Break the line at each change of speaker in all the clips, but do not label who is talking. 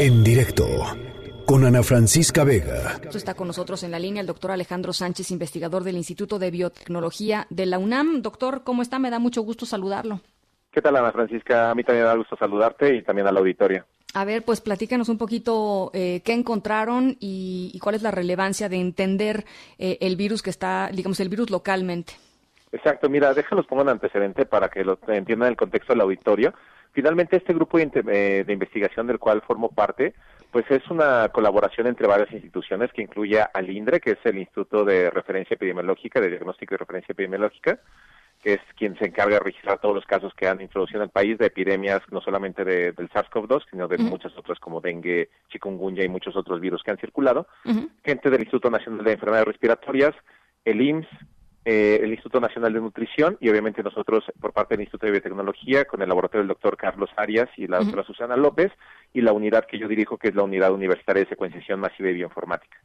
en directo con Ana Francisca Vega.
Está con nosotros en la línea el doctor Alejandro Sánchez, investigador del Instituto de Biotecnología de la UNAM. Doctor, ¿cómo está? Me da mucho gusto saludarlo.
¿Qué tal, Ana Francisca? A mí también me da gusto saludarte y también a la auditoria.
A ver, pues platícanos un poquito eh, qué encontraron y, cuál es la relevancia de entender eh, el virus que está, digamos, el virus localmente.
Exacto, mira, déjalos pongo un antecedente para que lo entiendan el contexto del auditorio. Finalmente, este grupo de, eh, de, investigación del cual formo parte, pues es una colaboración entre varias instituciones que incluye al INDRE, que es el Instituto de Referencia Epidemiológica, de Diagnóstico y Referencia Epidemiológica, que es quien se encarga de registrar todos los casos que han introducido en el país de epidemias, no solamente de, del SARS-CoV-2, sino de muchas otras como dengue, chikungunya y muchos otros virus que han circulado. Gente del Instituto Nacional de Enfermedades Respiratorias, el IMSS, eh, el Instituto Nacional de Nutrición y obviamente nosotros por parte del Instituto de Biotecnología con el laboratorio del doctor Carlos Arias y la doctora Susana López y la unidad que yo dirijo que es la Unidad Universitaria de Secuenciación Masiva y Bioinformática.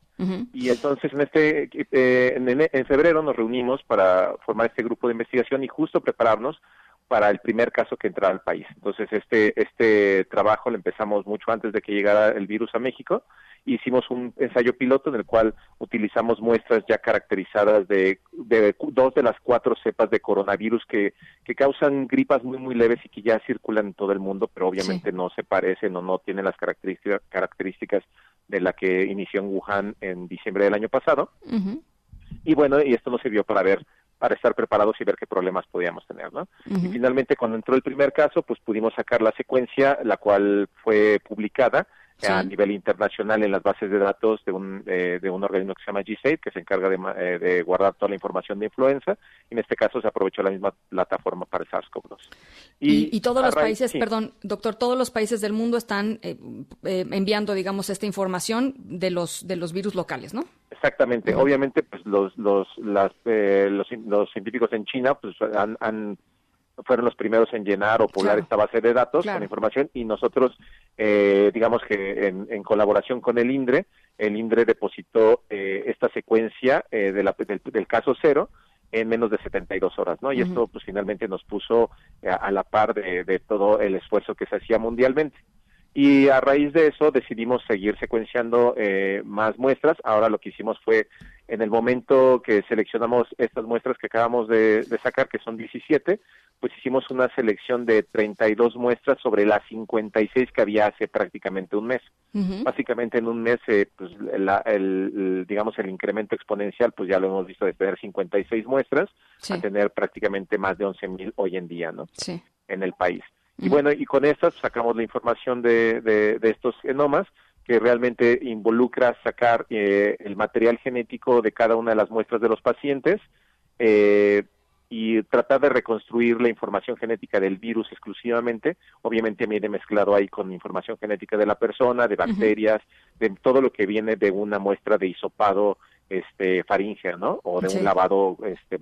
Y entonces en este eh, en, febrero nos reunimos para formar este grupo de investigación y justo prepararnos para el primer caso que entrara al país. Entonces este este trabajo lo empezamos mucho antes de que llegara el virus a México hicimos un ensayo piloto en el cual utilizamos muestras ya caracterizadas de, dos de las cuatro cepas de coronavirus que, que causan gripas muy, muy leves y que ya circulan en todo el mundo, pero obviamente no se parecen o no tienen las características, características de la que inició en Wuhan en diciembre del año pasado. Y bueno, y esto nos sirvió para ver para estar preparados y ver qué problemas podíamos tener, ¿no? Y finalmente, cuando entró el primer caso, pues pudimos sacar la secuencia, la cual fue publicada a nivel internacional en las bases de datos de un, eh, de un organismo que se llama GSAID, que se encarga de, eh, de, guardar toda la información de influenza. Y en este caso se aprovechó la misma plataforma para el SARS-CoV-2.
Y, todos los países, perdón, doctor, todos los países del mundo están eh, enviando, digamos, esta información de los, de los virus locales, ¿no?
Exactamente. Obviamente, pues los, los, las, los, los, científicos en China pues, han, han fueron los primeros en llenar o poblar esta base de datos con información y nosotros, eh, digamos que en, colaboración con el INDRE, el INDRE depositó eh, esta secuencia eh, de la, del, caso cero en menos de 72 horas, ¿no? Y esto pues finalmente nos puso a, la par de, de, todo el esfuerzo que se hacía mundialmente. Y a raíz de eso decidimos seguir secuenciando más muestras. Ahora lo que hicimos fue, en el momento que seleccionamos estas muestras que acabamos de, de sacar, que son 17, pues hicimos una selección de 32 muestras sobre las 56 que había hace prácticamente un mes. Básicamente en un mes, eh, pues el, digamos, el incremento exponencial, pues ya lo hemos visto de tener 56 muestras a tener prácticamente más de 11 mil hoy en día, ¿no? Sí. En el país. Y bueno, y con estas sacamos la información de, de, estos genomas que realmente involucra sacar eh, el material genético de cada una de las muestras de los pacientes, eh, y tratar de reconstruir la información genética del virus exclusivamente, obviamente viene mezclado ahí con información genética de la persona, de bacterias, de todo lo que viene de una muestra de hisopado este faringea, ¿no? O de un lavado este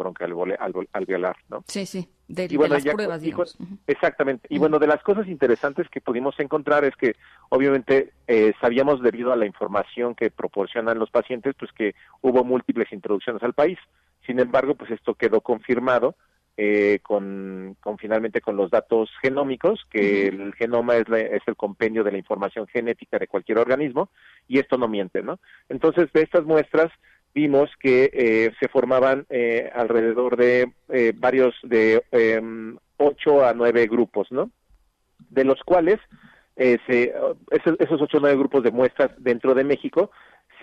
alveolar, ¿no?
Sí, sí, de, las pruebas, digamos.
exactamente. Y bueno, de las cosas interesantes que pudimos encontrar es que obviamente eh, sabíamos debido a la información que proporcionan los pacientes, pues que hubo múltiples introducciones al país. Sin embargo, pues esto quedó confirmado eh, con, finalmente con los datos genómicos, que el genoma es, es, el compendio de la información genética de cualquier organismo, y esto no miente, ¿no? Entonces, de estas muestras vimos que eh, se formaban eh, alrededor de varios, de em, ocho a nueve grupos, ¿no? De los cuales se, esos, ocho o nueve grupos de muestras dentro de México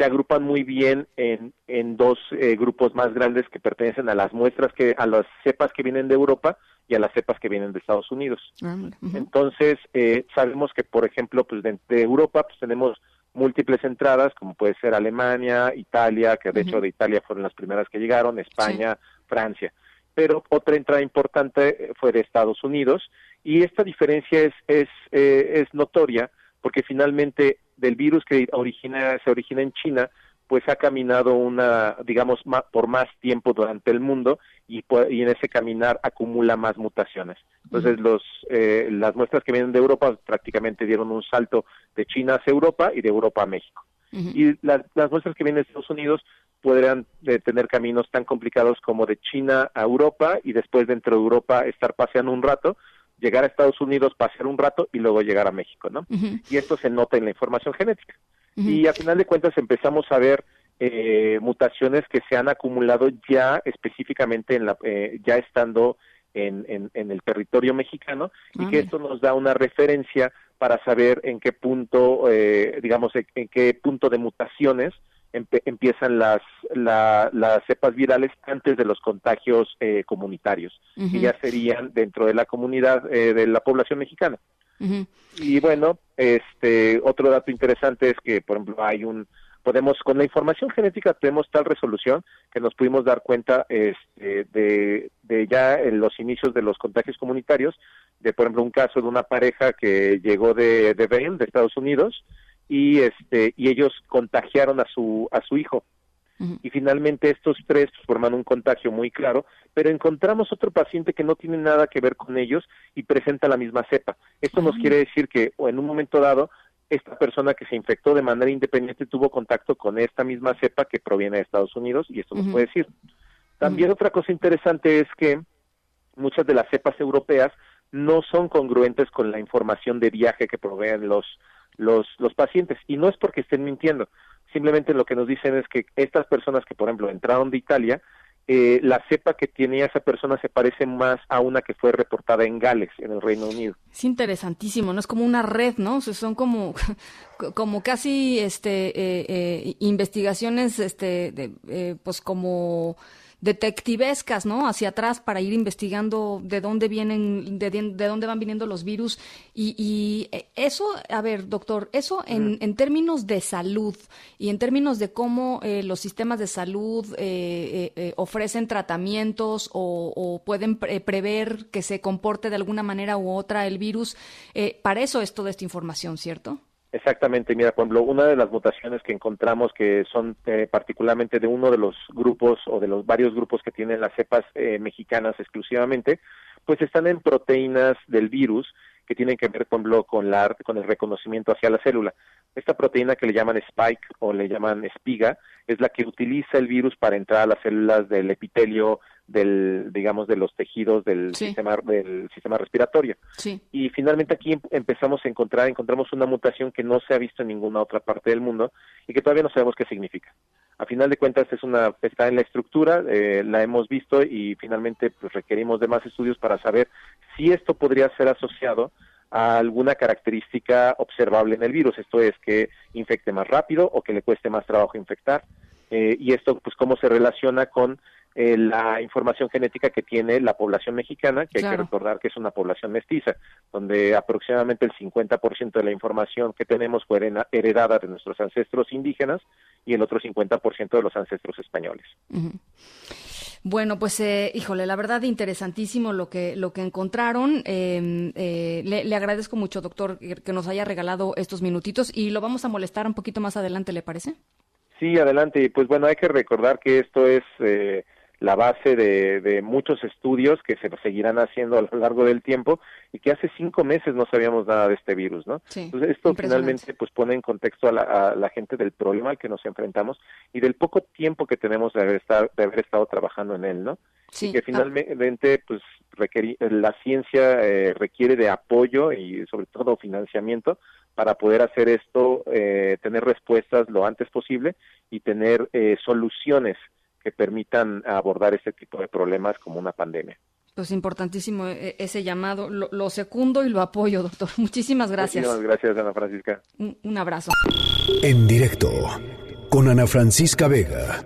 se agrupan muy bien en, en dos eh, grupos más grandes que pertenecen a las muestras que a las cepas que vienen de Europa y a las cepas que vienen de Estados Unidos. Ah, Entonces eh, sabemos que por ejemplo pues de, Europa pues tenemos múltiples entradas como puede ser Alemania, Italia, que de hecho de Italia fueron las primeras que llegaron, España, Francia. Pero otra entrada importante fue de Estados Unidos y esta diferencia es es, eh, es notoria porque finalmente del virus que origina, se origina en China, pues ha caminado una, digamos, por más tiempo durante el mundo y, y, en ese caminar acumula más mutaciones. Entonces, los, eh, las muestras que vienen de Europa prácticamente dieron un salto de China hacia Europa y de Europa a México. Y las, muestras que vienen de Estados Unidos podrían eh, tener caminos tan complicados como de China a Europa y después dentro de Europa estar paseando un rato, llegar a Estados Unidos, pasar un rato y luego llegar a México, ¿no? Y esto se nota en la información genética. Y a final de cuentas empezamos a ver eh, mutaciones que se han acumulado ya específicamente en la, eh, ya estando en, en, el territorio mexicano y que esto nos da una referencia para saber en qué punto, eh, digamos, en, qué punto de mutaciones empiezan las, las cepas virales antes de los contagios eh, comunitarios, que ya serían dentro de la comunidad eh, de la población mexicana. Y bueno, este otro dato interesante es que, por ejemplo, hay un podemos con la información genética tenemos tal resolución que nos pudimos dar cuenta este, de, ya en los inicios de los contagios comunitarios de por ejemplo un caso de una pareja que llegó de de de Estados Unidos y este y ellos contagiaron a su a su hijo y finalmente estos tres forman un contagio muy claro, pero encontramos otro paciente que no tiene nada que ver con ellos y presenta la misma cepa. Esto nos quiere decir que en un momento dado esta persona que se infectó de manera independiente tuvo contacto con esta misma cepa que proviene de Estados Unidos y esto nos puede decir. También otra cosa interesante es que muchas de las cepas europeas no son congruentes con la información de viaje que proveen los los, los pacientes. Y no es porque estén mintiendo, simplemente lo que nos dicen es que estas personas que, por ejemplo, entraron de Italia, eh, la cepa que tiene esa persona se parece más a una que fue reportada en Gales, en el Reino Unido.
Es interesantísimo, ¿no? Es como una red, ¿no? son como, como casi este, eh, eh, investigaciones, este, de, pues como detectivescas, ¿no? Hacia atrás para ir investigando de dónde vienen, de, de dónde van viniendo los virus. Y, y, eh, eso, a ver, doctor, eso en, en, términos de salud y en términos de cómo eh, los sistemas de salud eh, eh ofrecen tratamientos o, o pueden prever que se comporte de alguna manera u otra el virus, para eso es toda esta información, ¿cierto?
Exactamente, mira, por ejemplo, una de las mutaciones que encontramos que son eh, particularmente de uno de los grupos o de los varios grupos que tienen las cepas eh, mexicanas exclusivamente, pues están en proteínas del virus que tienen que ver, por ejemplo, con, la, con el reconocimiento hacia la célula. Esta proteína que le llaman spike o le llaman espiga es la que utiliza el virus para entrar a las células del epitelio del digamos de los tejidos del sistema del sistema respiratorio. Y finalmente aquí em, empezamos a encontrar encontramos una mutación que no se ha visto en ninguna otra parte del mundo y que todavía no sabemos qué significa. A final de cuentas es una está en la estructura eh, la hemos visto y finalmente pues requerimos de más estudios para saber si esto podría ser asociado a alguna característica observable en el virus. Esto es que infecte más rápido o que le cueste más trabajo infectar. Eh, y esto pues cómo se relaciona con eh, la información genética que tiene la población mexicana, que hay que recordar que es una población mestiza, donde aproximadamente el 50% de la información que tenemos fue heredada de nuestros ancestros indígenas y el otro 50% de los ancestros españoles.
Bueno, pues, eh, híjole, la verdad interesantísimo lo que lo que encontraron. Em, eh, le, agradezco mucho, doctor, que nos haya regalado estos minutitos y lo vamos a molestar un poquito más adelante, ¿le parece?
Sí, adelante. Pues bueno, hay que recordar que esto es eh, la base de, de, muchos estudios que se seguirán haciendo a lo largo del tiempo y que hace cinco meses no sabíamos nada de este virus, ¿no? Entonces esto finalmente pues pone en contexto a la, gente del problema al que nos enfrentamos y del poco tiempo que tenemos de haber estado, de haber estado trabajando en él, ¿no? Sí. Y que finalmente pues la ciencia eh, requiere de apoyo y sobre todo financiamiento para poder hacer esto, eh, tener respuestas lo antes posible y tener eh, soluciones que permitan abordar este tipo de problemas como una pandemia.
Pues importantísimo eh, ese llamado. Lo, lo secundo y lo apoyo, doctor. Muchísimas gracias.
Muchísimas gracias, Ana Francisca.
Un, un abrazo.
En directo con Ana Francisca Vega.